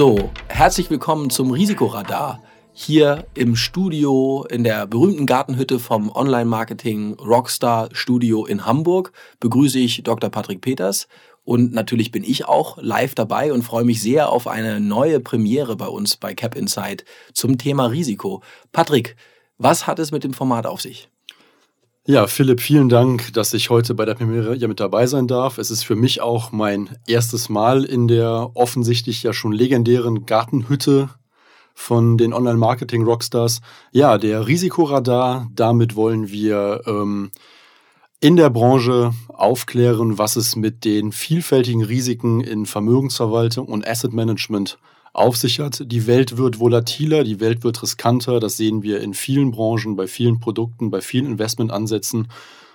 So, herzlich willkommen zum Risikoradar. Hier im Studio in der berühmten Gartenhütte vom Online-Marketing Rockstar Studio in Hamburg begrüße ich Dr. Patrick Peters. Und natürlich bin ich auch live dabei und freue mich sehr auf eine neue Premiere bei uns bei Cap Insight zum Thema Risiko. Patrick, was hat es mit dem Format auf sich? Ja, Philipp, vielen Dank, dass ich heute bei der Premiere ja mit dabei sein darf. Es ist für mich auch mein erstes Mal in der offensichtlich ja schon legendären Gartenhütte von den Online-Marketing-Rockstars. Ja, der Risikoradar, damit wollen wir ähm, in der Branche aufklären, was es mit den vielfältigen Risiken in Vermögensverwaltung und Asset Management auf sich hat. Die Welt wird volatiler, die Welt wird riskanter. Das sehen wir in vielen Branchen, bei vielen Produkten, bei vielen Investmentansätzen.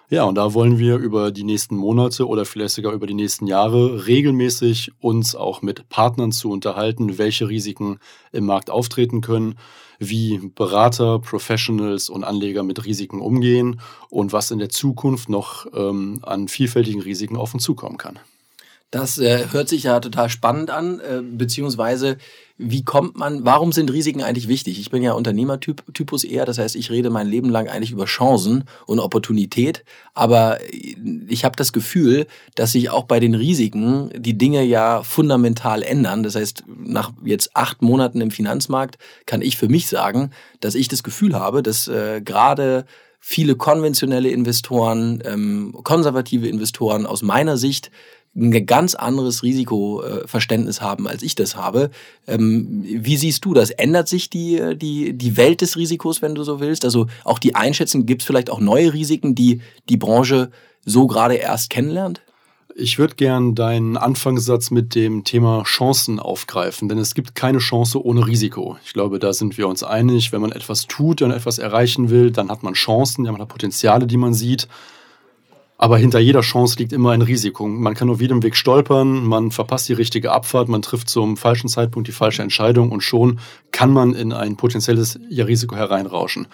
Ja, und da wollen wir über die nächsten Monate oder vielleicht sogar über die nächsten Jahre regelmäßig uns auch mit Partnern zu unterhalten, welche Risiken im Markt auftreten können, wie Berater, Professionals und Anleger mit Risiken umgehen und was in der Zukunft noch ähm, an vielfältigen Risiken auf uns zukommen kann. Das äh, hört sich ja total spannend an, äh, beziehungsweise wie kommt man, warum sind Risiken eigentlich wichtig? Ich bin ja Unternehmertypus eher, das heißt, ich rede mein Leben lang eigentlich über Chancen und Opportunität, aber ich habe das Gefühl, dass sich auch bei den Risiken die Dinge ja fundamental ändern. Das heißt, nach jetzt acht Monaten im Finanzmarkt kann ich für mich sagen, dass ich das Gefühl habe, dass äh, gerade viele konventionelle Investoren, ähm, konservative Investoren aus meiner Sicht ein ganz anderes Risikoverständnis haben, als ich das habe. Ähm, wie siehst du das? Ändert sich die, die, die Welt des Risikos, wenn du so willst? Also auch die Einschätzung, gibt es vielleicht auch neue Risiken, die die Branche so gerade erst kennenlernt? Ich würde gern deinen Anfangssatz mit dem Thema Chancen aufgreifen, denn es gibt keine Chance ohne Risiko. Ich glaube, da sind wir uns einig. Wenn man etwas tut und etwas erreichen will, dann hat man Chancen, man hat Potenziale, die man sieht. Aber hinter jeder Chance liegt immer ein Risiko. Man kann auf jedem Weg stolpern, man verpasst die richtige Abfahrt, man trifft zum falschen Zeitpunkt die falsche Entscheidung und schon kann man in ein potenzielles Risiko hereinrauschen.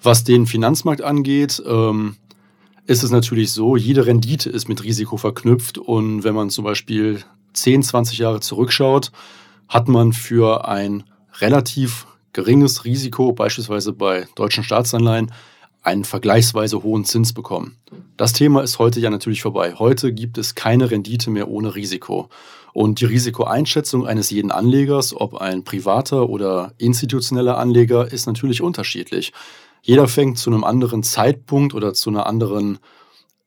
Was den Finanzmarkt angeht, ähm, ist es natürlich so, jede Rendite ist mit Risiko verknüpft und wenn man zum Beispiel 10, 20 Jahre zurückschaut, hat man für ein relativ geringes Risiko, beispielsweise bei deutschen Staatsanleihen, einen vergleichsweise hohen Zins bekommen. Das Thema ist heute ja natürlich vorbei. Heute gibt es keine Rendite mehr ohne Risiko. Und die Risikoeinschätzung eines jeden Anlegers, ob ein privater oder institutioneller Anleger, ist natürlich unterschiedlich. Jeder fängt zu einem anderen Zeitpunkt oder zu einer anderen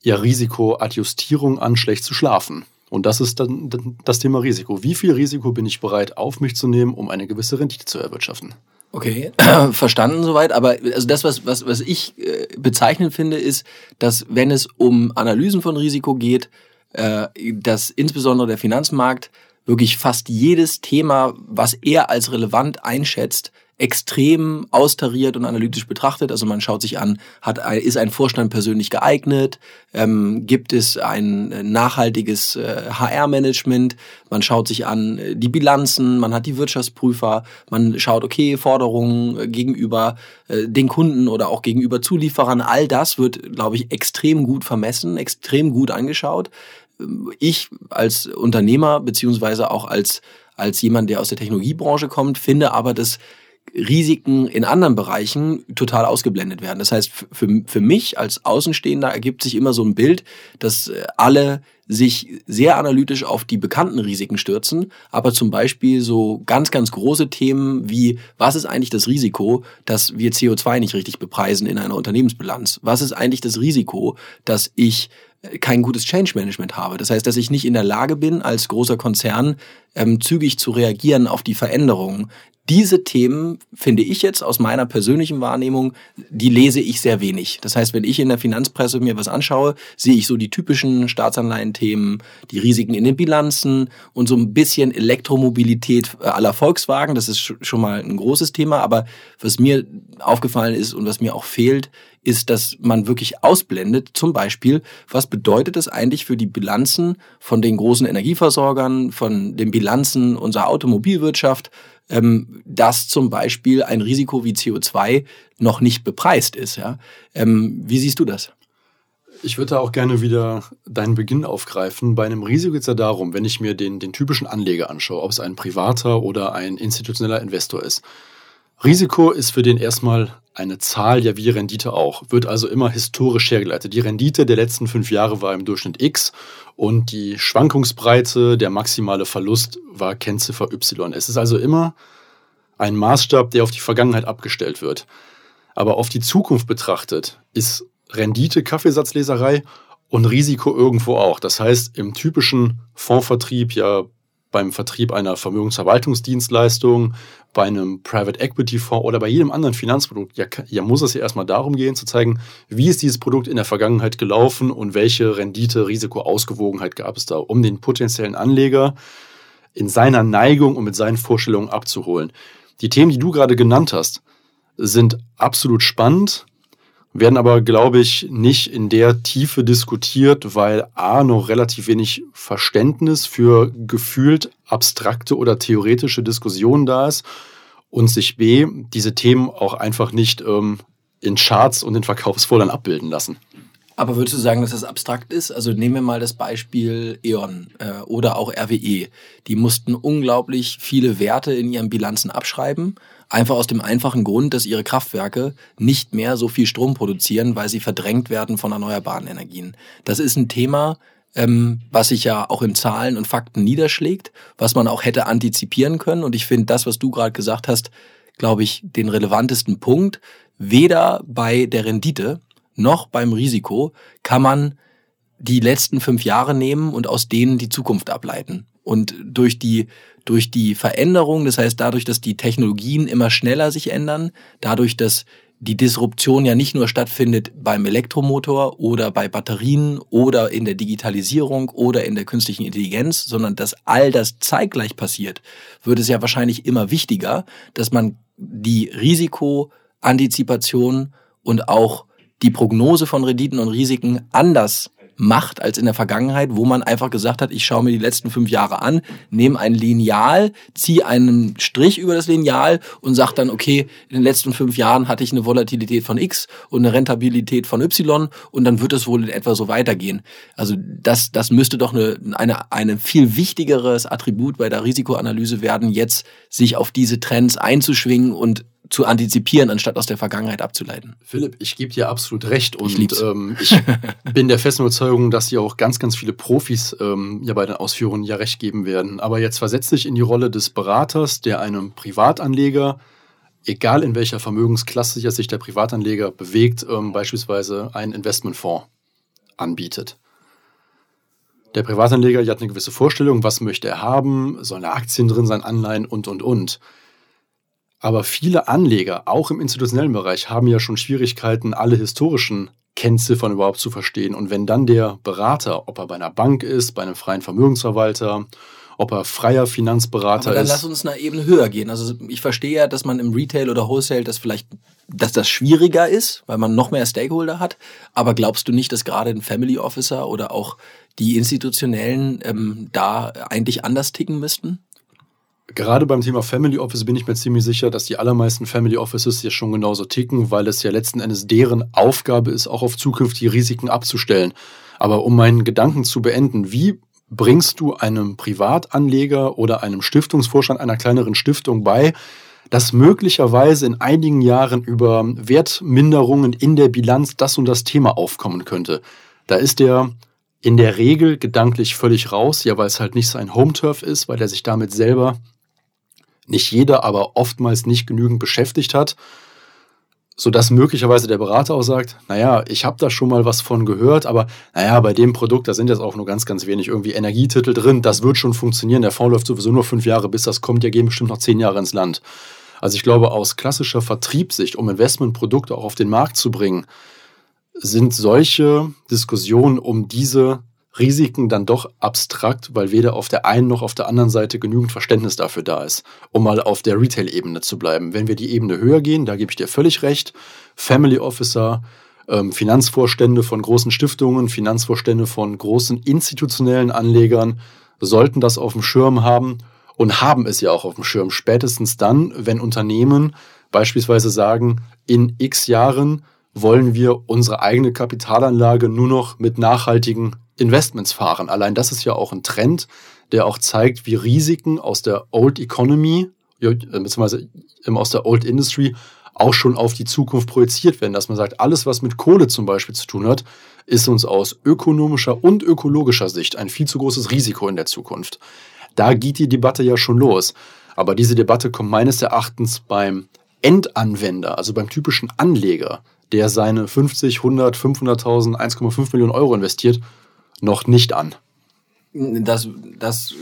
ja, Risikoadjustierung an, schlecht zu schlafen. Und das ist dann das Thema Risiko. Wie viel Risiko bin ich bereit auf mich zu nehmen, um eine gewisse Rendite zu erwirtschaften? Okay, verstanden soweit. Aber also das, was, was, was ich äh, bezeichnend finde, ist, dass wenn es um Analysen von Risiko geht, äh, dass insbesondere der Finanzmarkt wirklich fast jedes Thema, was er als relevant einschätzt, extrem austariert und analytisch betrachtet. Also man schaut sich an, hat, ist ein Vorstand persönlich geeignet? Ähm, gibt es ein nachhaltiges äh, HR-Management? Man schaut sich an äh, die Bilanzen, man hat die Wirtschaftsprüfer, man schaut, okay, Forderungen äh, gegenüber äh, den Kunden oder auch gegenüber Zulieferern. All das wird, glaube ich, extrem gut vermessen, extrem gut angeschaut. Ähm, ich als Unternehmer beziehungsweise auch als als jemand, der aus der Technologiebranche kommt, finde aber, dass Risiken in anderen Bereichen total ausgeblendet werden. Das heißt, für, für mich als Außenstehender ergibt sich immer so ein Bild, dass äh, alle sich sehr analytisch auf die bekannten Risiken stürzen, aber zum Beispiel so ganz, ganz große Themen wie, was ist eigentlich das Risiko, dass wir CO2 nicht richtig bepreisen in einer Unternehmensbilanz? Was ist eigentlich das Risiko, dass ich äh, kein gutes Change Management habe. Das heißt, dass ich nicht in der Lage bin, als großer Konzern ähm, zügig zu reagieren auf die Veränderungen, diese Themen finde ich jetzt aus meiner persönlichen Wahrnehmung, die lese ich sehr wenig. Das heißt, wenn ich in der Finanzpresse mir was anschaue, sehe ich so die typischen Staatsanleihen-Themen, die Risiken in den Bilanzen und so ein bisschen Elektromobilität aller Volkswagen. Das ist schon mal ein großes Thema. Aber was mir aufgefallen ist und was mir auch fehlt, ist, dass man wirklich ausblendet, zum Beispiel, was bedeutet das eigentlich für die Bilanzen von den großen Energieversorgern, von den Bilanzen unserer Automobilwirtschaft, ähm, dass zum Beispiel ein Risiko wie CO2 noch nicht bepreist ist. Ja? Ähm, wie siehst du das? Ich würde da auch gerne wieder deinen Beginn aufgreifen. Bei einem Risiko geht es ja darum, wenn ich mir den, den typischen Anleger anschaue, ob es ein privater oder ein institutioneller Investor ist. Risiko ist für den erstmal eine Zahl, ja wie Rendite auch, wird also immer historisch hergeleitet. Die Rendite der letzten fünf Jahre war im Durchschnitt X und die Schwankungsbreite, der maximale Verlust war Kennziffer Y. Es ist also immer ein Maßstab, der auf die Vergangenheit abgestellt wird. Aber auf die Zukunft betrachtet ist Rendite Kaffeesatzleserei und Risiko irgendwo auch. Das heißt, im typischen Fondsvertrieb, ja beim Vertrieb einer Vermögensverwaltungsdienstleistung, bei einem Private Equity Fonds oder bei jedem anderen Finanzprodukt, ja, ja muss es ja erstmal darum gehen, zu zeigen, wie ist dieses Produkt in der Vergangenheit gelaufen und welche Rendite-Risiko-Ausgewogenheit gab es da, um den potenziellen Anleger in seiner Neigung und mit seinen Vorstellungen abzuholen. Die Themen, die du gerade genannt hast, sind absolut spannend, werden aber, glaube ich, nicht in der Tiefe diskutiert, weil A noch relativ wenig Verständnis für gefühlt abstrakte oder theoretische Diskussionen da ist und sich B diese Themen auch einfach nicht ähm, in Charts und in Verkaufsfoldern abbilden lassen. Aber würdest du sagen, dass das abstrakt ist? Also nehmen wir mal das Beispiel E.ON äh, oder auch RWE. Die mussten unglaublich viele Werte in ihren Bilanzen abschreiben Einfach aus dem einfachen Grund, dass ihre Kraftwerke nicht mehr so viel Strom produzieren, weil sie verdrängt werden von erneuerbaren Energien. Das ist ein Thema, ähm, was sich ja auch in Zahlen und Fakten niederschlägt, was man auch hätte antizipieren können. Und ich finde das, was du gerade gesagt hast, glaube ich, den relevantesten Punkt. Weder bei der Rendite noch beim Risiko kann man die letzten fünf Jahre nehmen und aus denen die Zukunft ableiten. Und durch die, durch die Veränderung, das heißt dadurch, dass die Technologien immer schneller sich ändern, dadurch, dass die Disruption ja nicht nur stattfindet beim Elektromotor oder bei Batterien oder in der Digitalisierung oder in der künstlichen Intelligenz, sondern dass all das zeitgleich passiert, wird es ja wahrscheinlich immer wichtiger, dass man die Risikoantizipation und auch die Prognose von Renditen und Risiken anders macht als in der Vergangenheit, wo man einfach gesagt hat, ich schaue mir die letzten fünf Jahre an, nehme ein Lineal, ziehe einen Strich über das Lineal und sage dann, okay, in den letzten fünf Jahren hatte ich eine Volatilität von X und eine Rentabilität von Y und dann wird es wohl in etwa so weitergehen. Also das, das müsste doch eine, eine, eine viel wichtigeres Attribut bei der Risikoanalyse werden, jetzt sich auf diese Trends einzuschwingen und zu antizipieren, anstatt aus der Vergangenheit abzuleiten. Philipp, ich gebe dir absolut recht und ich, ähm, ich bin der festen Überzeugung, dass dir auch ganz, ganz viele Profis ähm, ja bei den Ausführungen ja recht geben werden. Aber jetzt versetz dich in die Rolle des Beraters, der einem Privatanleger, egal in welcher Vermögensklasse sich der Privatanleger bewegt, ähm, beispielsweise einen Investmentfonds anbietet. Der Privatanleger hat eine gewisse Vorstellung, was möchte er haben, sollen da Aktien drin sein, Anleihen und, und, und. Aber viele Anleger, auch im institutionellen Bereich, haben ja schon Schwierigkeiten, alle historischen Kennziffern überhaupt zu verstehen. Und wenn dann der Berater, ob er bei einer Bank ist, bei einem freien Vermögensverwalter, ob er freier Finanzberater Aber dann ist. lass uns eine Ebene höher gehen. Also ich verstehe ja, dass man im Retail oder Wholesale das vielleicht, dass das schwieriger ist, weil man noch mehr Stakeholder hat. Aber glaubst du nicht, dass gerade ein Family Officer oder auch die institutionellen ähm, da eigentlich anders ticken müssten? Gerade beim Thema Family Office bin ich mir ziemlich sicher, dass die allermeisten Family Offices ja schon genauso ticken, weil es ja letzten Endes deren Aufgabe ist, auch auf zukünftige Risiken abzustellen. Aber um meinen Gedanken zu beenden, wie bringst du einem Privatanleger oder einem Stiftungsvorstand einer kleineren Stiftung bei, dass möglicherweise in einigen Jahren über Wertminderungen in der Bilanz das und das Thema aufkommen könnte? Da ist der in der Regel gedanklich völlig raus, ja, weil es halt nicht sein Home-Turf ist, weil er sich damit selber nicht jeder, aber oftmals nicht genügend beschäftigt hat, sodass möglicherweise der Berater auch sagt, naja, ich habe da schon mal was von gehört, aber naja, bei dem Produkt, da sind jetzt auch nur ganz, ganz wenig irgendwie Energietitel drin, das wird schon funktionieren, der Fonds läuft sowieso nur fünf Jahre, bis das kommt, ja gehen bestimmt noch zehn Jahre ins Land. Also ich glaube, aus klassischer Vertriebssicht, um Investmentprodukte auch auf den Markt zu bringen, sind solche Diskussionen um diese Risiken dann doch abstrakt, weil weder auf der einen noch auf der anderen Seite genügend Verständnis dafür da ist, um mal auf der Retail-Ebene zu bleiben. Wenn wir die Ebene höher gehen, da gebe ich dir völlig recht, Family Officer, ähm, Finanzvorstände von großen Stiftungen, Finanzvorstände von großen institutionellen Anlegern sollten das auf dem Schirm haben und haben es ja auch auf dem Schirm. Spätestens dann, wenn Unternehmen beispielsweise sagen, in x Jahren wollen wir unsere eigene Kapitalanlage nur noch mit nachhaltigen Investments fahren. Allein das ist ja auch ein Trend, der auch zeigt, wie Risiken aus der Old Economy, beziehungsweise aus der Old Industry, auch schon auf die Zukunft projiziert werden. Dass man sagt, alles, was mit Kohle zum Beispiel zu tun hat, ist uns aus ökonomischer und ökologischer Sicht ein viel zu großes Risiko in der Zukunft. Da geht die Debatte ja schon los. Aber diese Debatte kommt meines Erachtens beim Endanwender, also beim typischen Anleger, der seine 50, 100, 500.000, 1,5 Millionen Euro investiert, noch nicht an. Das, das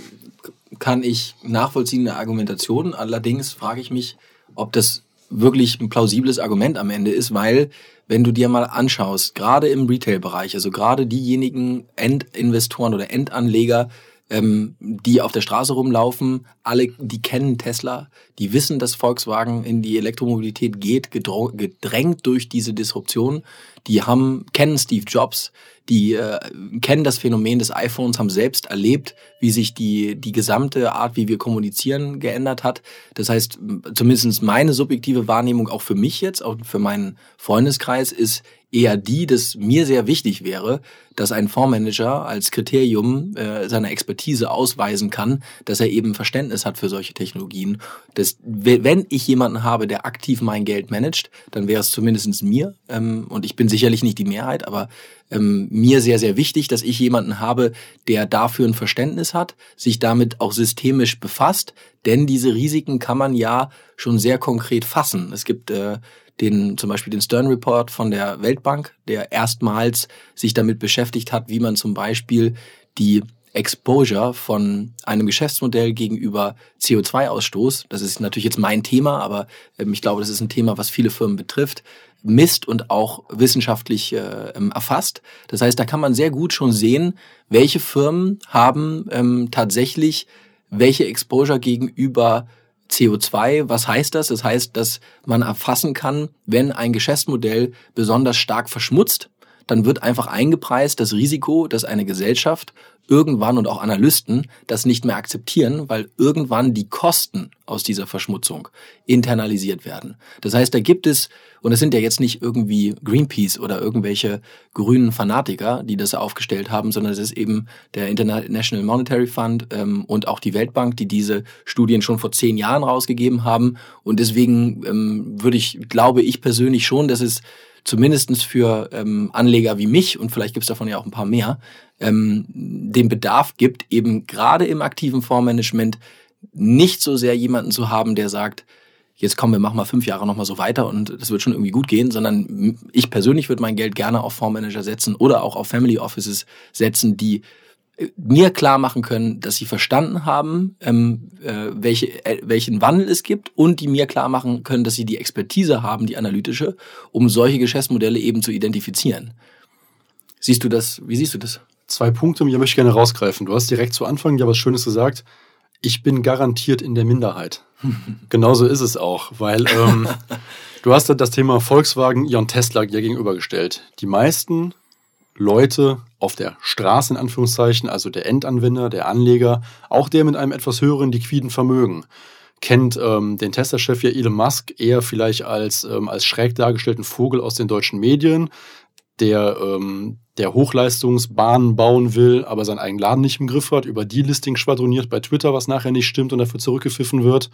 kann ich nachvollziehen, eine Argumentation. Allerdings frage ich mich, ob das wirklich ein plausibles Argument am Ende ist, weil wenn du dir mal anschaust, gerade im Retail-Bereich, also gerade diejenigen Endinvestoren oder Endanleger, ähm, die auf der Straße rumlaufen, alle, die kennen Tesla, die wissen, dass Volkswagen in die Elektromobilität geht, gedrängt durch diese Disruption. Die haben, kennen Steve Jobs, die äh, kennen das Phänomen des iPhones, haben selbst erlebt, wie sich die, die gesamte Art, wie wir kommunizieren, geändert hat. Das heißt, zumindest meine subjektive Wahrnehmung auch für mich jetzt, auch für meinen Freundeskreis, ist eher die, dass mir sehr wichtig wäre, dass ein Fondsmanager als Kriterium äh, seiner Expertise ausweisen kann, dass er eben Verständnis hat für solche Technologien. Das, wenn ich jemanden habe, der aktiv mein Geld managt, dann wäre es zumindest mir, ähm, und ich bin sicherlich nicht die Mehrheit, aber ähm, mir sehr, sehr wichtig, dass ich jemanden habe, der dafür ein Verständnis hat, sich damit auch systemisch befasst, denn diese Risiken kann man ja schon sehr konkret fassen. Es gibt äh, den, zum Beispiel den Stern Report von der Weltbank, der erstmals sich damit beschäftigt hat, wie man zum Beispiel die Exposure von einem Geschäftsmodell gegenüber CO2-Ausstoß, das ist natürlich jetzt mein Thema, aber ähm, ich glaube, das ist ein Thema, was viele Firmen betrifft, misst und auch wissenschaftlich äh, ähm, erfasst. Das heißt, da kann man sehr gut schon sehen, welche Firmen haben ähm, tatsächlich welche Exposure gegenüber CO2. Was heißt das? Das heißt, dass man erfassen kann, wenn ein Geschäftsmodell besonders stark verschmutzt, dann wird einfach eingepreist das Risiko, dass eine Gesellschaft irgendwann und auch Analysten das nicht mehr akzeptieren, weil irgendwann die Kosten aus dieser Verschmutzung internalisiert werden. Das heißt, da gibt es, und es sind ja jetzt nicht irgendwie Greenpeace oder irgendwelche grünen Fanatiker, die das aufgestellt haben, sondern es ist eben der International Monetary Fund ähm, und auch die Weltbank, die diese Studien schon vor zehn Jahren rausgegeben haben. Und deswegen ähm, würde ich, glaube ich persönlich schon, dass es zumindestens für ähm, Anleger wie mich, und vielleicht gibt es davon ja auch ein paar mehr, ähm, den Bedarf gibt, eben gerade im aktiven Fondsmanagement nicht so sehr jemanden zu haben, der sagt, jetzt kommen wir machen mal fünf Jahre nochmal so weiter und das wird schon irgendwie gut gehen, sondern ich persönlich würde mein Geld gerne auf Fondsmanager setzen oder auch auf Family Offices setzen, die mir klar machen können, dass sie verstanden haben, ähm, äh, welche, äh, welchen Wandel es gibt und die mir klar machen können, dass sie die Expertise haben, die analytische, um solche Geschäftsmodelle eben zu identifizieren. Siehst du das? Wie siehst du das? Zwei Punkte, die möchte ich gerne rausgreifen. Du hast direkt zu Anfang ja was Schönes gesagt. Ich bin garantiert in der Minderheit. Genauso ist es auch, weil ähm, du hast das Thema Volkswagen, Ion Tesla ja gegenübergestellt. Die meisten Leute auf der Straße in Anführungszeichen, also der Endanwender, der Anleger, auch der mit einem etwas höheren liquiden Vermögen, kennt ähm, den Tesla-Chef ja Elon Musk eher vielleicht als, ähm, als schräg dargestellten Vogel aus den deutschen Medien, der, ähm, der Hochleistungsbahnen bauen will, aber seinen eigenen Laden nicht im Griff hat, über Delisting schwadroniert bei Twitter, was nachher nicht stimmt und dafür zurückgepfiffen wird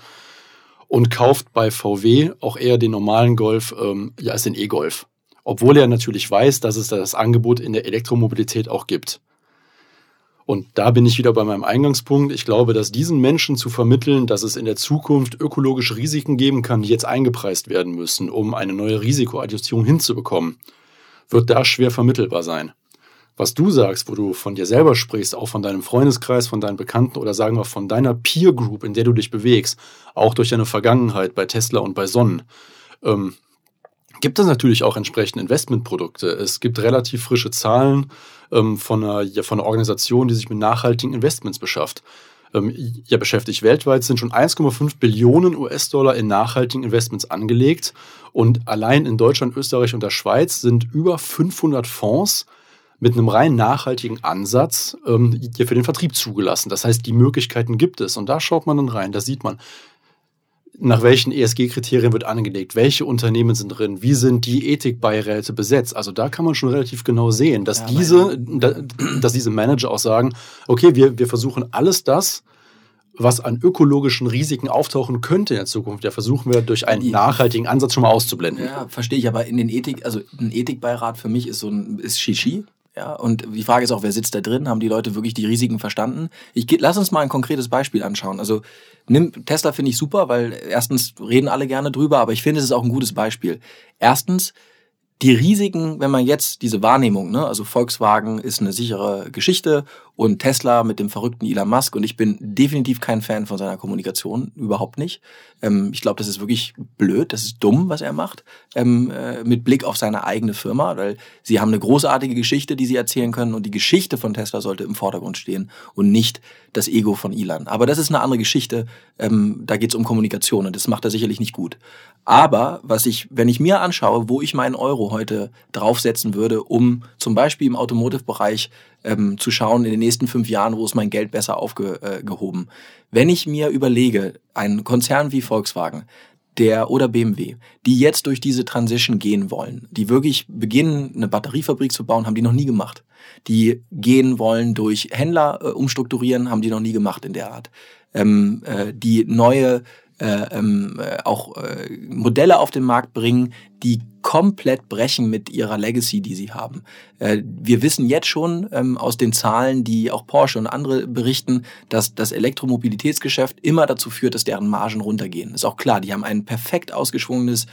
und kauft bei VW auch eher den normalen Golf ähm, ja, als den E-Golf obwohl er natürlich weiß, dass es das Angebot in der Elektromobilität auch gibt. Und da bin ich wieder bei meinem Eingangspunkt. Ich glaube, dass diesen Menschen zu vermitteln, dass es in der Zukunft ökologische Risiken geben kann, die jetzt eingepreist werden müssen, um eine neue Risikoadjustierung hinzubekommen, wird da schwer vermittelbar sein. Was du sagst, wo du von dir selber sprichst, auch von deinem Freundeskreis, von deinen Bekannten oder sagen wir von deiner Peer Group, in der du dich bewegst, auch durch deine Vergangenheit bei Tesla und bei Sonnen, ähm, gibt es natürlich auch entsprechende Investmentprodukte. Es gibt relativ frische Zahlen ähm, von, einer, ja, von einer Organisation, die sich mit nachhaltigen Investments beschafft. Ähm, ja, beschäftigt. Weltweit sind schon 1,5 Billionen US-Dollar in nachhaltigen Investments angelegt. Und allein in Deutschland, Österreich und der Schweiz sind über 500 Fonds mit einem rein nachhaltigen Ansatz ähm, für den Vertrieb zugelassen. Das heißt, die Möglichkeiten gibt es. Und da schaut man dann rein, da sieht man, nach welchen ESG-Kriterien wird angelegt, welche Unternehmen sind drin, wie sind die Ethikbeiräte besetzt. Also da kann man schon relativ genau sehen, dass, ja, diese, dass diese Manager auch sagen, okay, wir, wir versuchen alles das, was an ökologischen Risiken auftauchen könnte in der Zukunft, ja, versuchen wir durch einen nachhaltigen Ansatz schon mal auszublenden. Ja, verstehe ich, aber in den Ethik, also ein Ethikbeirat für mich ist so ein ist Shishi. Ja, und die Frage ist auch, wer sitzt da drin? Haben die Leute wirklich die Risiken verstanden? Ich, lass uns mal ein konkretes Beispiel anschauen. Also nimm Tesla finde ich super, weil erstens reden alle gerne drüber, aber ich finde es ist auch ein gutes Beispiel. Erstens, die Risiken, wenn man jetzt diese Wahrnehmung, ne, also Volkswagen ist eine sichere Geschichte und Tesla mit dem verrückten Elon Musk und ich bin definitiv kein Fan von seiner Kommunikation, überhaupt nicht. Ähm, ich glaube, das ist wirklich blöd, das ist dumm, was er macht, ähm, äh, mit Blick auf seine eigene Firma, weil sie haben eine großartige Geschichte, die sie erzählen können und die Geschichte von Tesla sollte im Vordergrund stehen und nicht das Ego von Elon. Aber das ist eine andere Geschichte, ähm, da geht es um Kommunikation und das macht er sicherlich nicht gut. Aber was ich, wenn ich mir anschaue, wo ich meinen Euro heute draufsetzen würde, um zum Beispiel im Automotive-Bereich ähm, zu schauen, in den nächsten fünf Jahren, wo ist mein Geld besser aufgehoben. Äh, wenn ich mir überlege, ein Konzern wie Volkswagen, der oder BMW, die jetzt durch diese Transition gehen wollen, die wirklich beginnen, eine Batteriefabrik zu bauen, haben die noch nie gemacht. Die gehen wollen durch Händler äh, umstrukturieren, haben die noch nie gemacht in der Art. Ähm, äh, die neue äh, ähm, äh, auch äh, Modelle auf den Markt bringen, die komplett brechen mit ihrer Legacy, die sie haben. Äh, wir wissen jetzt schon ähm, aus den Zahlen, die auch Porsche und andere berichten, dass das Elektromobilitätsgeschäft immer dazu führt, dass deren Margen runtergehen. Ist auch klar, die haben ein perfekt ausgeschwungenes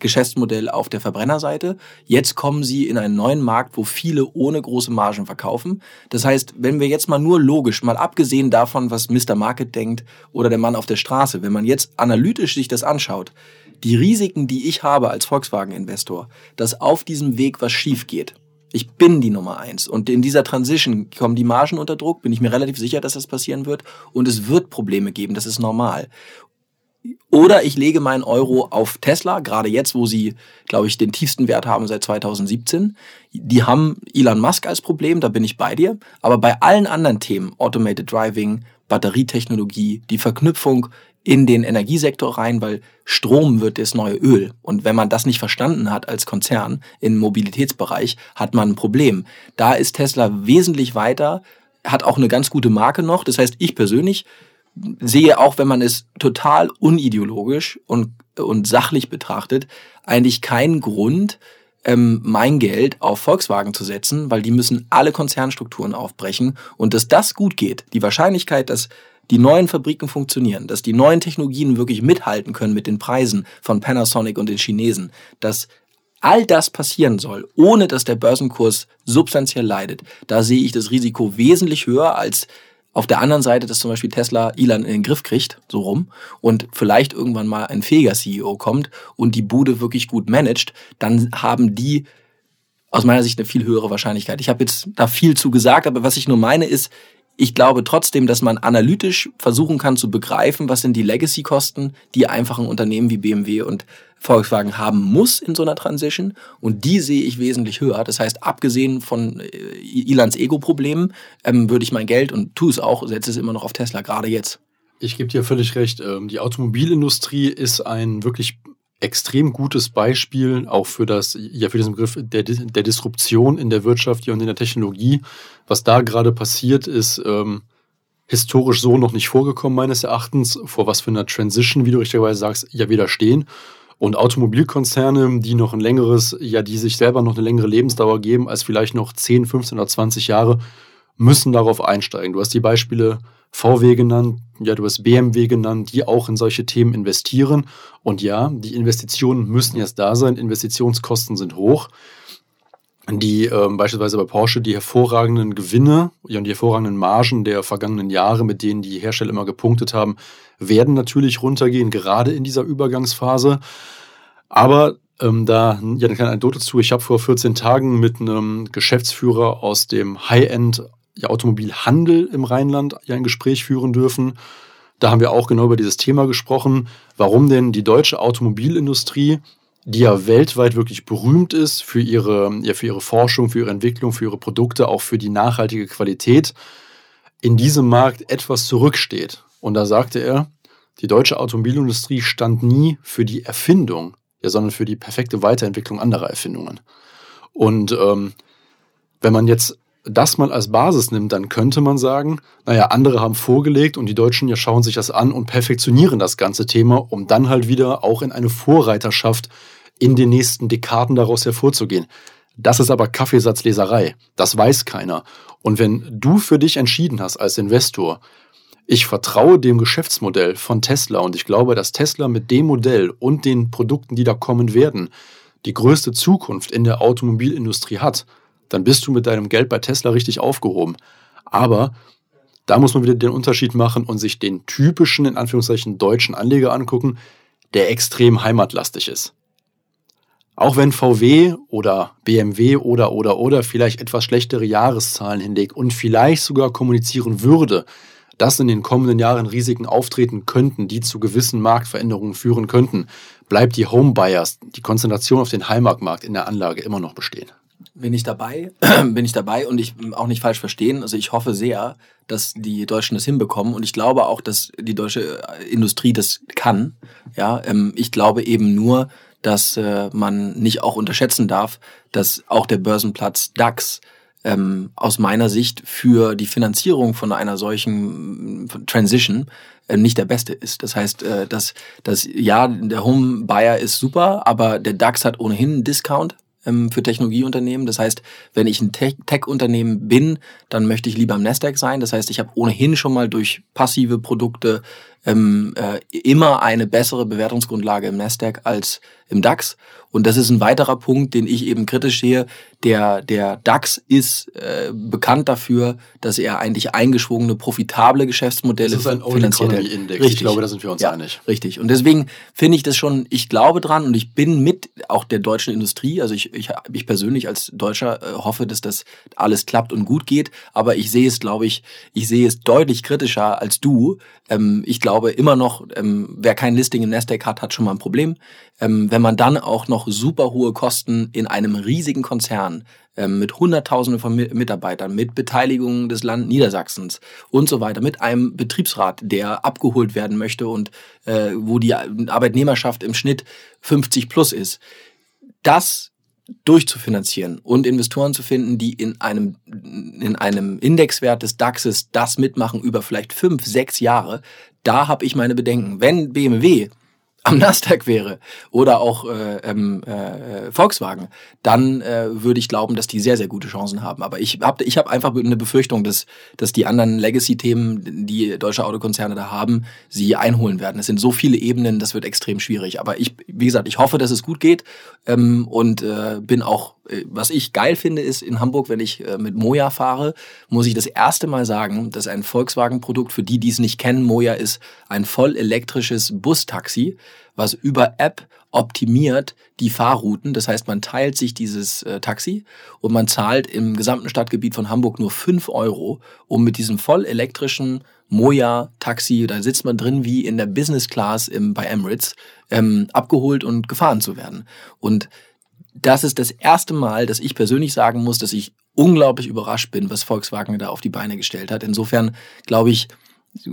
Geschäftsmodell auf der Verbrennerseite. Jetzt kommen sie in einen neuen Markt, wo viele ohne große Margen verkaufen. Das heißt, wenn wir jetzt mal nur logisch, mal abgesehen davon, was Mr. Market denkt oder der Mann auf der Straße, wenn man jetzt analytisch sich das anschaut, die Risiken, die ich habe als Volkswagen-Investor, dass auf diesem Weg was schief geht. Ich bin die Nummer eins. Und in dieser Transition kommen die Margen unter Druck, bin ich mir relativ sicher, dass das passieren wird. Und es wird Probleme geben, das ist normal. Oder ich lege meinen Euro auf Tesla, gerade jetzt, wo sie, glaube ich, den tiefsten Wert haben seit 2017. Die haben Elon Musk als Problem, da bin ich bei dir. Aber bei allen anderen Themen, Automated Driving, Batterietechnologie, die Verknüpfung in den Energiesektor rein, weil Strom wird das neue Öl. Und wenn man das nicht verstanden hat als Konzern im Mobilitätsbereich, hat man ein Problem. Da ist Tesla wesentlich weiter, hat auch eine ganz gute Marke noch. Das heißt, ich persönlich sehe auch, wenn man es total unideologisch und, und sachlich betrachtet, eigentlich keinen Grund, ähm, mein Geld auf Volkswagen zu setzen, weil die müssen alle Konzernstrukturen aufbrechen. Und dass das gut geht, die Wahrscheinlichkeit, dass die neuen Fabriken funktionieren, dass die neuen Technologien wirklich mithalten können mit den Preisen von Panasonic und den Chinesen, dass all das passieren soll, ohne dass der Börsenkurs substanziell leidet, da sehe ich das Risiko wesentlich höher als auf der anderen Seite, dass zum Beispiel Tesla Elon in den Griff kriegt, so rum, und vielleicht irgendwann mal ein fähiger CEO kommt und die Bude wirklich gut managt, dann haben die aus meiner Sicht eine viel höhere Wahrscheinlichkeit. Ich habe jetzt da viel zu gesagt, aber was ich nur meine ist, ich glaube trotzdem, dass man analytisch versuchen kann zu begreifen, was sind die Legacy-Kosten, die einfach ein Unternehmen wie BMW und Volkswagen haben muss in so einer Transition. Und die sehe ich wesentlich höher. Das heißt, abgesehen von äh, Ilans Ego-Problemen, ähm, würde ich mein Geld und tue es auch, setze es immer noch auf Tesla, gerade jetzt. Ich gebe dir völlig recht. Ähm, die Automobilindustrie ist ein wirklich extrem gutes Beispiel auch für das, ja, für diesen Begriff der, der Disruption in der Wirtschaft und in der Technologie. Was da gerade passiert, ist ähm, historisch so noch nicht vorgekommen, meines Erachtens. Vor was für einer Transition, wie du richtigerweise sagst, ja wieder stehen. Und Automobilkonzerne, die noch ein längeres, ja, die sich selber noch eine längere Lebensdauer geben als vielleicht noch 10, 15 oder 20 Jahre, müssen darauf einsteigen. Du hast die Beispiele VW genannt, ja, du hast BMW genannt, die auch in solche Themen investieren. Und ja, die Investitionen müssen jetzt da sein, Investitionskosten sind hoch. Die ähm, beispielsweise bei Porsche die hervorragenden Gewinne und die hervorragenden Margen der vergangenen Jahre, mit denen die Hersteller immer gepunktet haben, werden natürlich runtergehen, gerade in dieser Übergangsphase. Aber ähm, da ja eine kleine Anekdote zu. Ich habe vor 14 Tagen mit einem Geschäftsführer aus dem High-End ja, Automobilhandel im Rheinland ja ein Gespräch führen dürfen. Da haben wir auch genau über dieses Thema gesprochen, warum denn die deutsche Automobilindustrie, die ja weltweit wirklich berühmt ist für ihre, ja, für ihre Forschung, für ihre Entwicklung, für ihre Produkte, auch für die nachhaltige Qualität, in diesem Markt etwas zurücksteht. Und da sagte er, Die deutsche Automobilindustrie stand nie für die Erfindung, ja, sondern für die perfekte Weiterentwicklung anderer Erfindungen. Und ähm, wenn man jetzt das mal als Basis nimmt, dann könnte man sagen, naja, andere haben vorgelegt und die Deutschen ja schauen sich das an und perfektionieren das ganze Thema, um dann halt wieder auch in eine Vorreiterschaft in den nächsten Dekaden daraus hervorzugehen. Das ist aber Kaffeesatzleserei. Das weiß keiner. Und wenn du für dich entschieden hast als Investor, ich vertraue dem Geschäftsmodell von Tesla und ich glaube, dass Tesla mit dem Modell und den Produkten, die da kommen werden, die größte Zukunft in der Automobilindustrie hat, dann bist du mit deinem Geld bei Tesla richtig aufgehoben. Aber da muss man wieder den Unterschied machen und sich den typischen, in Anführungszeichen, deutschen Anleger angucken, der extrem heimatlastig ist. Auch wenn VW oder BMW oder oder oder vielleicht etwas schlechtere Jahreszahlen hinlegt und vielleicht sogar kommunizieren würde, dass in den kommenden Jahren Risiken auftreten könnten, die zu gewissen Marktveränderungen führen könnten, bleibt die Homebuyers, die Konzentration auf den Heimatmarkt in der Anlage immer noch bestehen bin ich dabei, bin ich dabei und ich auch nicht falsch verstehen. Also ich hoffe sehr, dass die Deutschen das hinbekommen und ich glaube auch, dass die deutsche Industrie das kann. Ja, ähm, ich glaube eben nur, dass äh, man nicht auch unterschätzen darf, dass auch der Börsenplatz DAX ähm, aus meiner Sicht für die Finanzierung von einer solchen Transition äh, nicht der beste ist. Das heißt, äh, dass, dass ja, der Home Buyer ist super, aber der DAX hat ohnehin einen Discount ähm, für Technologieunternehmen. Das heißt, wenn ich ein Tech-Unternehmen bin, dann möchte ich lieber am Nasdaq sein. Das heißt, ich habe ohnehin schon mal durch passive Produkte ähm, äh, immer eine bessere Bewertungsgrundlage im Nasdaq als im DAX. Und das ist ein weiterer Punkt, den ich eben kritisch sehe. Der, der DAX ist äh, bekannt dafür, dass er eigentlich eingeschwungene, profitable Geschäftsmodelle das ist ein finanziert. Index. Richtig. Ich glaube, da sind wir uns ja, einig. Richtig. Und deswegen finde ich das schon, ich glaube dran und ich bin mit auch der deutschen Industrie, also ich, ich, ich persönlich als Deutscher äh, hoffe, dass das alles klappt und gut geht, aber ich sehe es, glaube ich, ich sehe es deutlich kritischer als du. Ähm, ich glaube immer noch, ähm, wer kein Listing im Nasdaq hat, hat schon mal ein Problem. Ähm, wenn man dann auch noch super hohe Kosten in einem riesigen Konzern ähm, mit Hunderttausenden von Mitarbeitern, mit Beteiligung des Land Niedersachsens und so weiter, mit einem Betriebsrat, der abgeholt werden möchte und äh, wo die Arbeitnehmerschaft im Schnitt 50 plus ist. Das durchzufinanzieren und Investoren zu finden, die in einem, in einem Indexwert des DAXes das mitmachen über vielleicht fünf, sechs Jahre, da habe ich meine Bedenken. Wenn BMW am Nasdaq wäre oder auch äh, ähm, äh, Volkswagen, dann äh, würde ich glauben, dass die sehr, sehr gute Chancen haben. Aber ich habe ich hab einfach eine Befürchtung, dass, dass die anderen Legacy-Themen, die deutsche Autokonzerne da haben, sie einholen werden. Es sind so viele Ebenen, das wird extrem schwierig. Aber ich, wie gesagt, ich hoffe, dass es gut geht ähm, und äh, bin auch äh, was ich geil finde, ist in Hamburg, wenn ich äh, mit Moja fahre, muss ich das erste Mal sagen, dass ein Volkswagen-Produkt, für die, die es nicht kennen, Moja ist ein voll elektrisches Bustaxi, was über App optimiert die Fahrrouten. Das heißt, man teilt sich dieses äh, Taxi und man zahlt im gesamten Stadtgebiet von Hamburg nur fünf Euro, um mit diesem voll elektrischen Moja-Taxi, da sitzt man drin wie in der Business Class im, bei Emirates, ähm, abgeholt und gefahren zu werden. Und das ist das erste Mal, dass ich persönlich sagen muss, dass ich unglaublich überrascht bin, was Volkswagen da auf die Beine gestellt hat. Insofern glaube ich,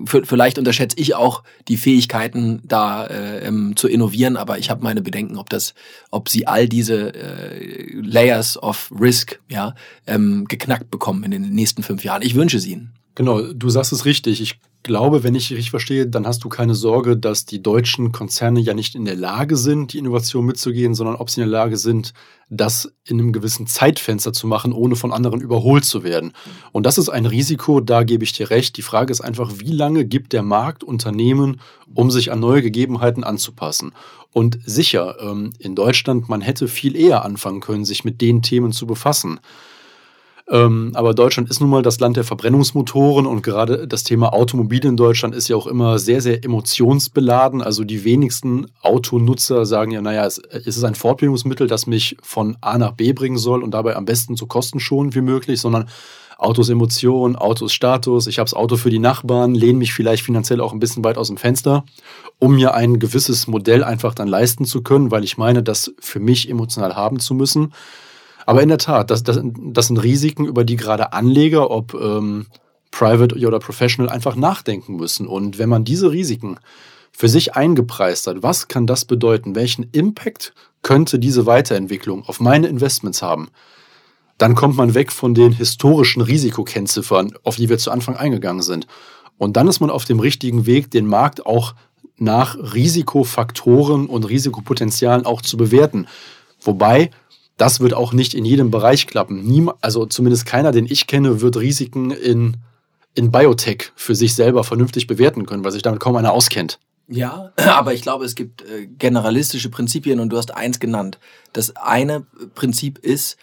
vielleicht unterschätze ich auch die Fähigkeiten, da äh, ähm, zu innovieren, aber ich habe meine Bedenken, ob das, ob sie all diese äh, Layers of Risk ja ähm, geknackt bekommen in den nächsten fünf Jahren. Ich wünsche es ihnen. Genau, du sagst es richtig. Ich glaube, wenn ich richtig verstehe, dann hast du keine Sorge, dass die deutschen Konzerne ja nicht in der Lage sind, die Innovation mitzugehen, sondern ob sie in der Lage sind, das in einem gewissen Zeitfenster zu machen, ohne von anderen überholt zu werden. Und das ist ein Risiko, da gebe ich dir recht. Die Frage ist einfach, wie lange gibt der Markt Unternehmen, um sich an neue Gegebenheiten anzupassen? Und sicher, ähm, in Deutschland, man hätte viel eher anfangen können, sich mit den Themen zu befassen. Ähm, aber Deutschland ist nun mal das Land der Verbrennungsmotoren und gerade das Thema Automobil in Deutschland ist ja auch immer sehr, sehr emotionsbeladen. Also die wenigsten Autonutzer sagen ja, naja, es, es ist ein Fortbewegungsmittel, das mich von A nach B bringen soll und dabei am besten so kostenschonend wie möglich, sondern Autos Emotion, Autos Status, ich habe das Auto für die Nachbarn, lehne mich vielleicht finanziell auch ein bisschen weit aus dem Fenster, um mir ein gewisses Modell einfach dann leisten zu können, weil ich meine, das für mich emotional haben zu müssen. Aber in der Tat, das, das, das sind Risiken, über die gerade Anleger, ob ähm, Private oder Professional, einfach nachdenken müssen. Und wenn man diese Risiken für sich eingepreist hat, was kann das bedeuten, welchen Impact könnte diese Weiterentwicklung auf meine Investments haben, dann kommt man weg von den historischen Risikokennziffern, auf die wir zu Anfang eingegangen sind. Und dann ist man auf dem richtigen Weg, den Markt auch nach Risikofaktoren und Risikopotenzialen auch zu bewerten. Wobei, das wird auch nicht in jedem Bereich klappen. Niem also zumindest keiner, den ich kenne, wird Risiken in, in Biotech für sich selber vernünftig bewerten können, weil sich damit kaum einer auskennt. Ja, aber ich glaube, es gibt äh, generalistische Prinzipien und du hast eins genannt. Das eine Prinzip ist,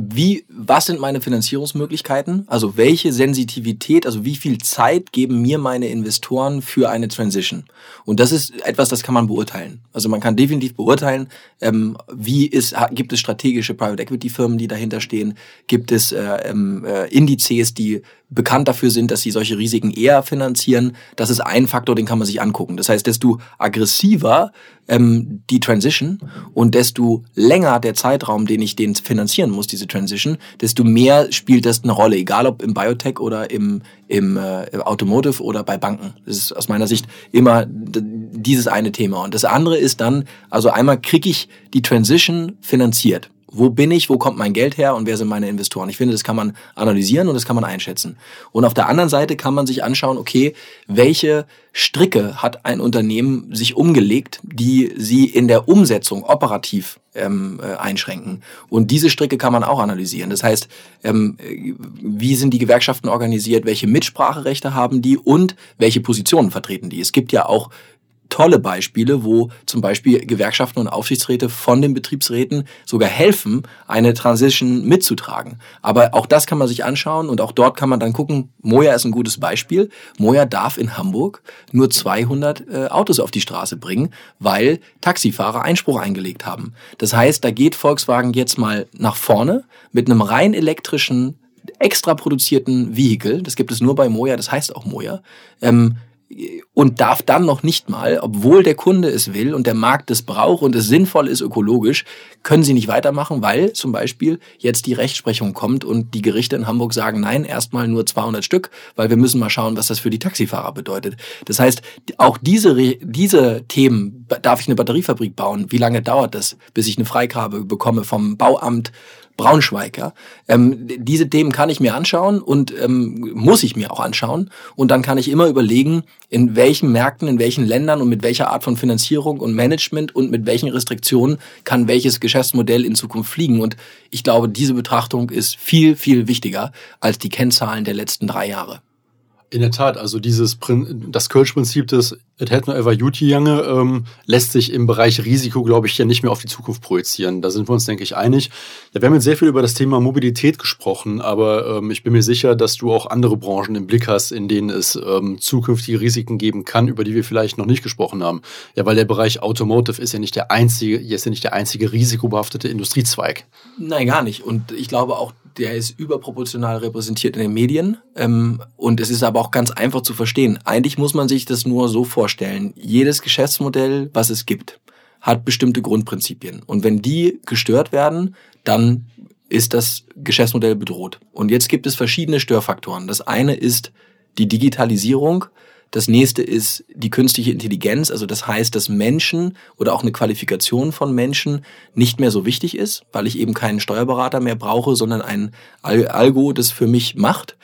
wie, was sind meine Finanzierungsmöglichkeiten? Also welche Sensitivität, also wie viel Zeit geben mir meine Investoren für eine Transition? Und das ist etwas, das kann man beurteilen. Also man kann definitiv beurteilen, ähm, wie ist, gibt es strategische Private Equity Firmen, die dahinter stehen? Gibt es äh, ähm, äh, Indizes, die bekannt dafür sind, dass sie solche Risiken eher finanzieren. Das ist ein Faktor, den kann man sich angucken. Das heißt, desto aggressiver ähm, die Transition und desto länger der Zeitraum, den ich den finanzieren muss, diese Transition, desto mehr spielt das eine Rolle, egal ob im Biotech oder im, im äh, Automotive oder bei Banken. Das ist aus meiner Sicht immer dieses eine Thema. Und das andere ist dann, also einmal kriege ich die Transition finanziert wo bin ich, wo kommt mein Geld her und wer sind meine Investoren. Ich finde, das kann man analysieren und das kann man einschätzen. Und auf der anderen Seite kann man sich anschauen, okay, welche Stricke hat ein Unternehmen sich umgelegt, die sie in der Umsetzung operativ ähm, äh, einschränken. Und diese Stricke kann man auch analysieren. Das heißt, ähm, wie sind die Gewerkschaften organisiert, welche Mitspracherechte haben die und welche Positionen vertreten die. Es gibt ja auch tolle Beispiele, wo zum Beispiel Gewerkschaften und Aufsichtsräte von den Betriebsräten sogar helfen, eine Transition mitzutragen. Aber auch das kann man sich anschauen und auch dort kann man dann gucken, Moja ist ein gutes Beispiel. Moja darf in Hamburg nur 200 äh, Autos auf die Straße bringen, weil Taxifahrer Einspruch eingelegt haben. Das heißt, da geht Volkswagen jetzt mal nach vorne mit einem rein elektrischen extra produzierten Vehikel, das gibt es nur bei Moja, das heißt auch Moja, ähm, und darf dann noch nicht mal, obwohl der Kunde es will und der Markt es braucht und es sinnvoll ist ökologisch, können sie nicht weitermachen, weil zum Beispiel jetzt die Rechtsprechung kommt und die Gerichte in Hamburg sagen, nein, erstmal nur 200 Stück, weil wir müssen mal schauen, was das für die Taxifahrer bedeutet. Das heißt, auch diese, diese Themen, darf ich eine Batteriefabrik bauen? Wie lange dauert das, bis ich eine Freigabe bekomme vom Bauamt? Braunschweig. Ja? Ähm, diese Themen kann ich mir anschauen und ähm, muss ich mir auch anschauen. Und dann kann ich immer überlegen, in welchen Märkten, in welchen Ländern und mit welcher Art von Finanzierung und Management und mit welchen Restriktionen kann welches Geschäftsmodell in Zukunft fliegen. Und ich glaube, diese Betrachtung ist viel, viel wichtiger als die Kennzahlen der letzten drei Jahre. In der Tat, also dieses das Kölsch-Prinzip des It had no ever Juti Jange ähm, lässt sich im Bereich Risiko, glaube ich, ja nicht mehr auf die Zukunft projizieren. Da sind wir uns, denke ich, einig. Ja, wir haben jetzt sehr viel über das Thema Mobilität gesprochen, aber ähm, ich bin mir sicher, dass du auch andere Branchen im Blick hast, in denen es ähm, zukünftige Risiken geben kann, über die wir vielleicht noch nicht gesprochen haben. Ja, weil der Bereich Automotive ist ja nicht der einzige, ist ja nicht der einzige risikobehaftete Industriezweig. Nein, gar nicht. Und ich glaube auch, der ist überproportional repräsentiert in den Medien. Ähm, und es ist aber auch ganz einfach zu verstehen. Eigentlich muss man sich das nur so vorstellen. Jedes Geschäftsmodell, was es gibt, hat bestimmte Grundprinzipien. Und wenn die gestört werden, dann ist das Geschäftsmodell bedroht. Und jetzt gibt es verschiedene Störfaktoren. Das eine ist die Digitalisierung, das nächste ist die künstliche Intelligenz, also das heißt, dass Menschen oder auch eine Qualifikation von Menschen nicht mehr so wichtig ist, weil ich eben keinen Steuerberater mehr brauche, sondern ein Algo, das für mich macht.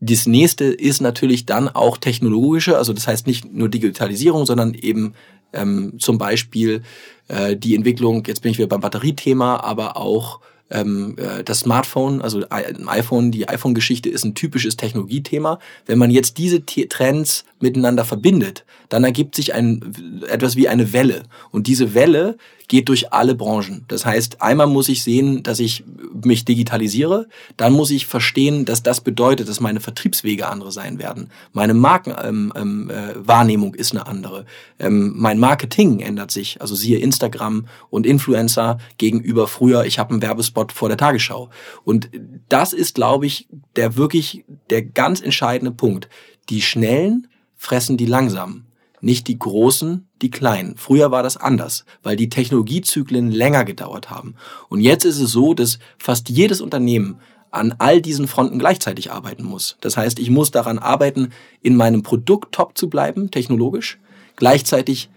Das nächste ist natürlich dann auch technologische, also das heißt nicht nur Digitalisierung, sondern eben ähm, zum Beispiel äh, die Entwicklung, jetzt bin ich wieder beim Batteriethema, aber auch ähm, äh, das Smartphone, also ein iPhone, die iPhone-Geschichte ist ein typisches Technologiethema. Wenn man jetzt diese Trends miteinander verbindet, dann ergibt sich ein, etwas wie eine Welle. Und diese Welle geht durch alle Branchen. Das heißt, einmal muss ich sehen, dass ich mich digitalisiere, dann muss ich verstehen, dass das bedeutet, dass meine Vertriebswege andere sein werden. Meine Markenwahrnehmung ähm, äh, ist eine andere. Ähm, mein Marketing ändert sich. Also siehe Instagram und Influencer gegenüber früher, ich habe einen Werbespot vor der Tagesschau. Und das ist, glaube ich, der wirklich der ganz entscheidende Punkt. Die Schnellen fressen die Langsamen nicht die großen, die kleinen. Früher war das anders, weil die Technologiezyklen länger gedauert haben. Und jetzt ist es so, dass fast jedes Unternehmen an all diesen Fronten gleichzeitig arbeiten muss. Das heißt, ich muss daran arbeiten, in meinem Produkt top zu bleiben, technologisch, gleichzeitig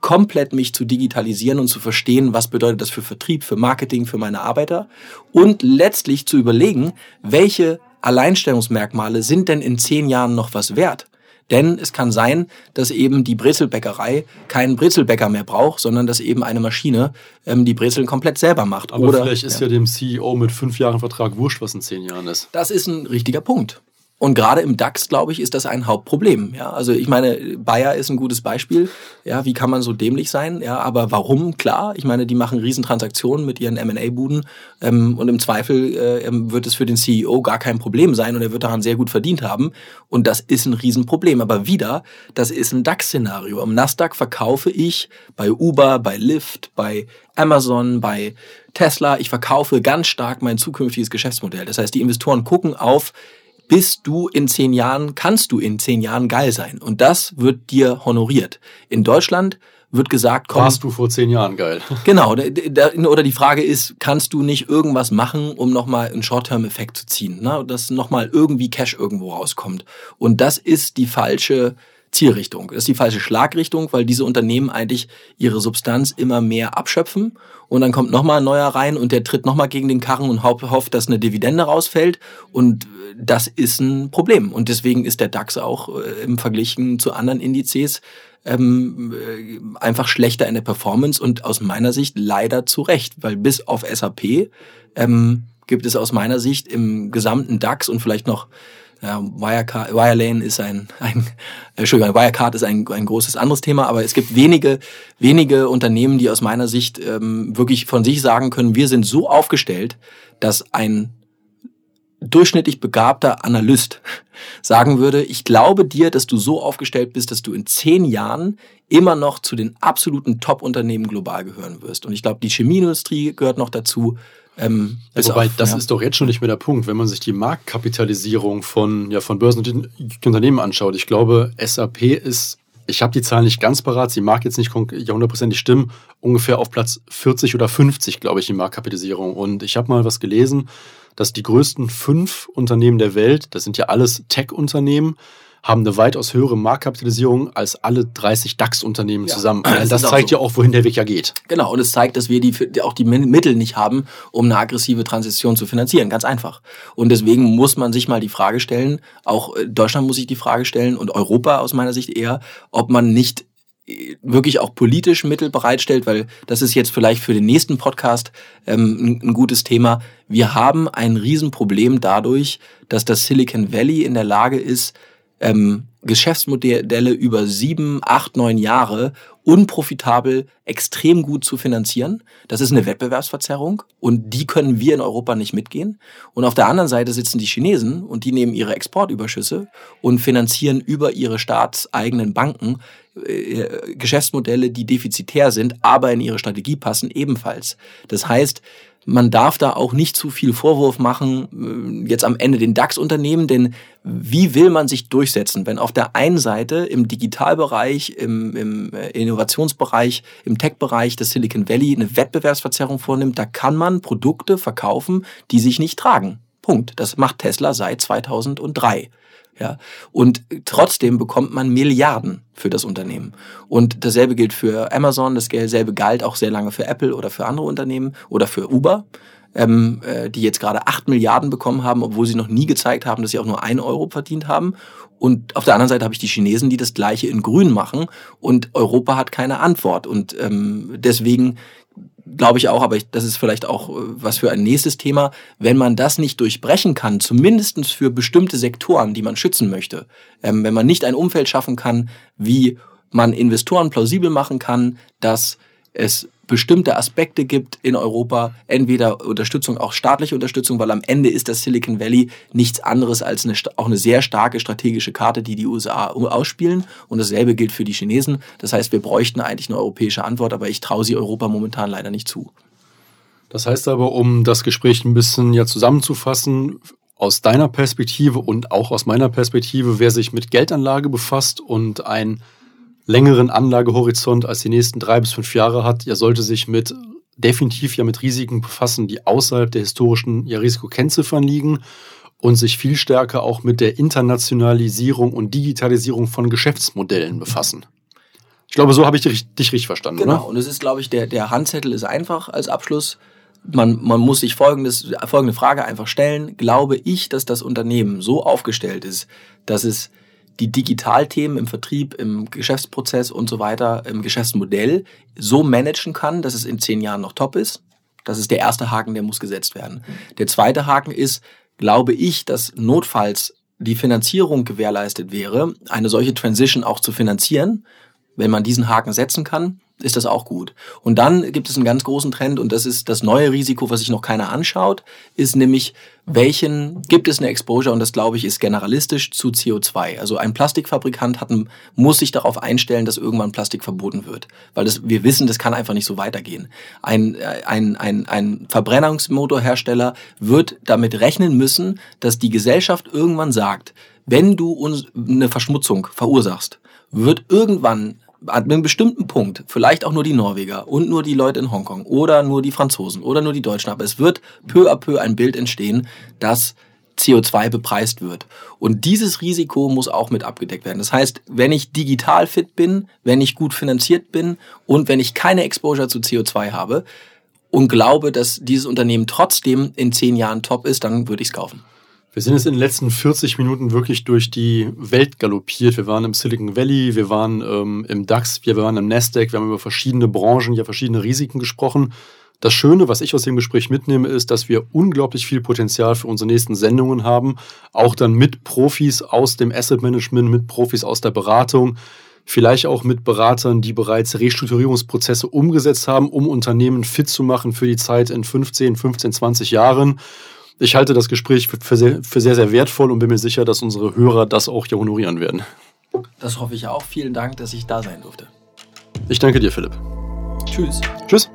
komplett mich zu digitalisieren und zu verstehen, was bedeutet das für Vertrieb, für Marketing, für meine Arbeiter und letztlich zu überlegen, welche Alleinstellungsmerkmale sind denn in zehn Jahren noch was wert? Denn es kann sein, dass eben die Brezelbäckerei keinen Brezelbäcker mehr braucht, sondern dass eben eine Maschine ähm, die Brezeln komplett selber macht. Aber Oder, vielleicht ist ja. ja dem CEO mit fünf Jahren Vertrag wurscht, was in zehn Jahren ist. Das ist ein richtiger Punkt. Und gerade im DAX, glaube ich, ist das ein Hauptproblem. Ja, also ich meine, Bayer ist ein gutes Beispiel. Ja, wie kann man so dämlich sein? Ja, aber warum? Klar, ich meine, die machen Riesentransaktionen mit ihren M&A-Buden ähm, und im Zweifel äh, ähm, wird es für den CEO gar kein Problem sein und er wird daran sehr gut verdient haben. Und das ist ein Riesenproblem. Aber wieder, das ist ein DAX-Szenario. Am Nasdaq verkaufe ich bei Uber, bei Lyft, bei Amazon, bei Tesla. Ich verkaufe ganz stark mein zukünftiges Geschäftsmodell. Das heißt, die Investoren gucken auf bist du in zehn Jahren, kannst du in zehn Jahren geil sein. Und das wird dir honoriert. In Deutschland wird gesagt, komm. Warst du vor zehn Jahren geil? Genau. Oder die Frage ist, kannst du nicht irgendwas machen, um nochmal einen Short-Term-Effekt zu ziehen? Ne? Dass nochmal irgendwie Cash irgendwo rauskommt. Und das ist die falsche Zielrichtung. Das ist die falsche Schlagrichtung, weil diese Unternehmen eigentlich ihre Substanz immer mehr abschöpfen. Und dann kommt nochmal ein neuer rein und der tritt nochmal gegen den Karren und hofft, dass eine Dividende rausfällt. Und das ist ein Problem. Und deswegen ist der DAX auch äh, im Vergleich zu anderen Indizes ähm, äh, einfach schlechter in der Performance und aus meiner Sicht leider zu Recht, weil bis auf SAP ähm, gibt es aus meiner Sicht im gesamten DAX und vielleicht noch Wirecard, Wirelane ist ein, ein Entschuldigung, Wirecard ist ein, ein großes anderes Thema, aber es gibt wenige, wenige Unternehmen, die aus meiner Sicht ähm, wirklich von sich sagen können, wir sind so aufgestellt, dass ein durchschnittlich begabter Analyst sagen würde, ich glaube dir, dass du so aufgestellt bist, dass du in zehn Jahren immer noch zu den absoluten Top-Unternehmen global gehören wirst. Und ich glaube, die Chemieindustrie gehört noch dazu. Ähm, ja, wobei, auf, das ja. ist doch jetzt schon nicht mehr der Punkt, wenn man sich die Marktkapitalisierung von, ja, von Börsennotierten anschaut. Ich glaube, SAP ist, ich habe die Zahlen nicht ganz parat, sie mag jetzt nicht hundertprozentig stimmen, ungefähr auf Platz 40 oder 50, glaube ich, die Marktkapitalisierung. Und ich habe mal was gelesen, dass die größten fünf Unternehmen der Welt, das sind ja alles Tech-Unternehmen, haben eine weitaus höhere Marktkapitalisierung als alle 30 DAX-Unternehmen ja. zusammen. Das, das zeigt so. ja auch, wohin der Weg ja geht. Genau, und es zeigt, dass wir die, auch die Mittel nicht haben, um eine aggressive Transition zu finanzieren. Ganz einfach. Und deswegen muss man sich mal die Frage stellen, auch äh, Deutschland muss sich die Frage stellen und Europa aus meiner Sicht eher, ob man nicht äh, wirklich auch politisch Mittel bereitstellt, weil das ist jetzt vielleicht für den nächsten Podcast ähm, ein, ein gutes Thema. Wir haben ein Riesenproblem dadurch, dass das Silicon Valley in der Lage ist, ähm, Geschäftsmodelle über sieben, acht, neun Jahre unprofitabel extrem gut zu finanzieren. Das ist eine Wettbewerbsverzerrung und die können wir in Europa nicht mitgehen. Und auf der anderen Seite sitzen die Chinesen und die nehmen ihre Exportüberschüsse und finanzieren über ihre staatseigenen Banken äh, Geschäftsmodelle, die defizitär sind, aber in ihre Strategie passen ebenfalls. Das heißt, man darf da auch nicht zu viel Vorwurf machen, äh, jetzt am Ende den DAX-Unternehmen, denn wie will man sich durchsetzen, wenn auf der einen Seite im Digitalbereich, im, im äh, Innovationsbereich, im Tech-Bereich des Silicon Valley eine Wettbewerbsverzerrung vornimmt, da kann man Produkte verkaufen, die sich nicht tragen. Punkt. Das macht Tesla seit 2003. Ja, und trotzdem bekommt man Milliarden für das Unternehmen. Und dasselbe gilt für Amazon, dasselbe galt auch sehr lange für Apple oder für andere Unternehmen oder für Uber, ähm, äh, die jetzt gerade acht Milliarden bekommen haben, obwohl sie noch nie gezeigt haben, dass sie auch nur ein Euro verdient haben. Und auf der anderen Seite habe ich die Chinesen, die das Gleiche in Grün machen und Europa hat keine Antwort. Und ähm, deswegen glaube ich auch, aber ich, das ist vielleicht auch äh, was für ein nächstes Thema, wenn man das nicht durchbrechen kann, zumindestens für bestimmte Sektoren, die man schützen möchte, ähm, wenn man nicht ein Umfeld schaffen kann, wie man Investoren plausibel machen kann, dass es bestimmte Aspekte gibt in Europa, entweder Unterstützung, auch staatliche Unterstützung, weil am Ende ist das Silicon Valley nichts anderes als eine, auch eine sehr starke strategische Karte, die die USA ausspielen. Und dasselbe gilt für die Chinesen. Das heißt, wir bräuchten eigentlich eine europäische Antwort, aber ich traue sie Europa momentan leider nicht zu. Das heißt aber, um das Gespräch ein bisschen ja zusammenzufassen, aus deiner Perspektive und auch aus meiner Perspektive, wer sich mit Geldanlage befasst und ein längeren Anlagehorizont als die nächsten drei bis fünf Jahre hat, ja sollte sich mit definitiv ja mit Risiken befassen, die außerhalb der historischen ja, Risikokennziffern liegen und sich viel stärker auch mit der Internationalisierung und Digitalisierung von Geschäftsmodellen befassen. glaube, so habe ich dich, dich richtig verstanden, genau. oder? Und es ist, glaube ich, der, der Handzettel ist einfach als Abschluss. Man, man muss sich folgendes, folgende Frage einfach stellen. Glaube ich, dass das Unternehmen so aufgestellt ist, dass es die Digitalthemen im Vertrieb, im Geschäftsprozess und so weiter, im Geschäftsmodell so managen kann, dass es in zehn Jahren noch top ist? Das ist der erste Haken, der muss gesetzt werden. Der zweite Haken ist, glaube ich, dass notfalls die Finanzierung gewährleistet wäre, eine solche Transition auch zu finanzieren, wenn man diesen Haken setzen kann, ist das auch gut. Und dann gibt es einen ganz großen Trend und das ist das neue Risiko, was sich noch keiner anschaut, ist nämlich, welchen gibt es eine Exposure und das glaube ich ist generalistisch zu CO2. Also ein Plastikfabrikant hat, muss sich darauf einstellen, dass irgendwann Plastik verboten wird, weil das, wir wissen, das kann einfach nicht so weitergehen. Ein, ein, ein, ein Verbrennungsmotorhersteller wird damit rechnen müssen, dass die Gesellschaft irgendwann sagt, wenn du uns eine Verschmutzung verursachst, wird irgendwann an einem bestimmten Punkt, vielleicht auch nur die Norweger und nur die Leute in Hongkong oder nur die Franzosen oder nur die Deutschen, aber es wird peu à peu ein Bild entstehen, das CO2 bepreist wird. Und dieses Risiko muss auch mit abgedeckt werden. Das heißt, wenn ich digital fit bin, wenn ich gut finanziert bin und wenn ich keine Exposure zu CO2 habe und glaube, dass dieses Unternehmen trotzdem in zehn Jahren top ist, dann würde ich es kaufen. Wir sind jetzt in den letzten 40 Minuten wirklich durch die Welt galoppiert. Wir waren im Silicon Valley, wir waren ähm, im DAX, wir waren im Nasdaq, wir haben über verschiedene Branchen, ja verschiedene Risiken gesprochen. Das Schöne, was ich aus dem Gespräch mitnehme, ist, dass wir unglaublich viel Potenzial für unsere nächsten Sendungen haben. Auch dann mit Profis aus dem Asset Management, mit Profis aus der Beratung, vielleicht auch mit Beratern, die bereits Restrukturierungsprozesse umgesetzt haben, um Unternehmen fit zu machen für die Zeit in 15, 15, 20 Jahren. Ich halte das Gespräch für sehr, für sehr, sehr wertvoll und bin mir sicher, dass unsere Hörer das auch hier honorieren werden. Das hoffe ich auch. Vielen Dank, dass ich da sein durfte. Ich danke dir, Philipp. Tschüss. Tschüss.